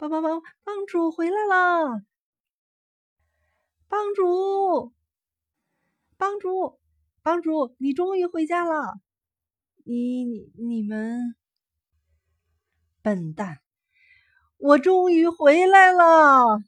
帮帮帮帮主回来了。帮主帮主帮主你终于回家了。你你你们笨蛋我终于回来了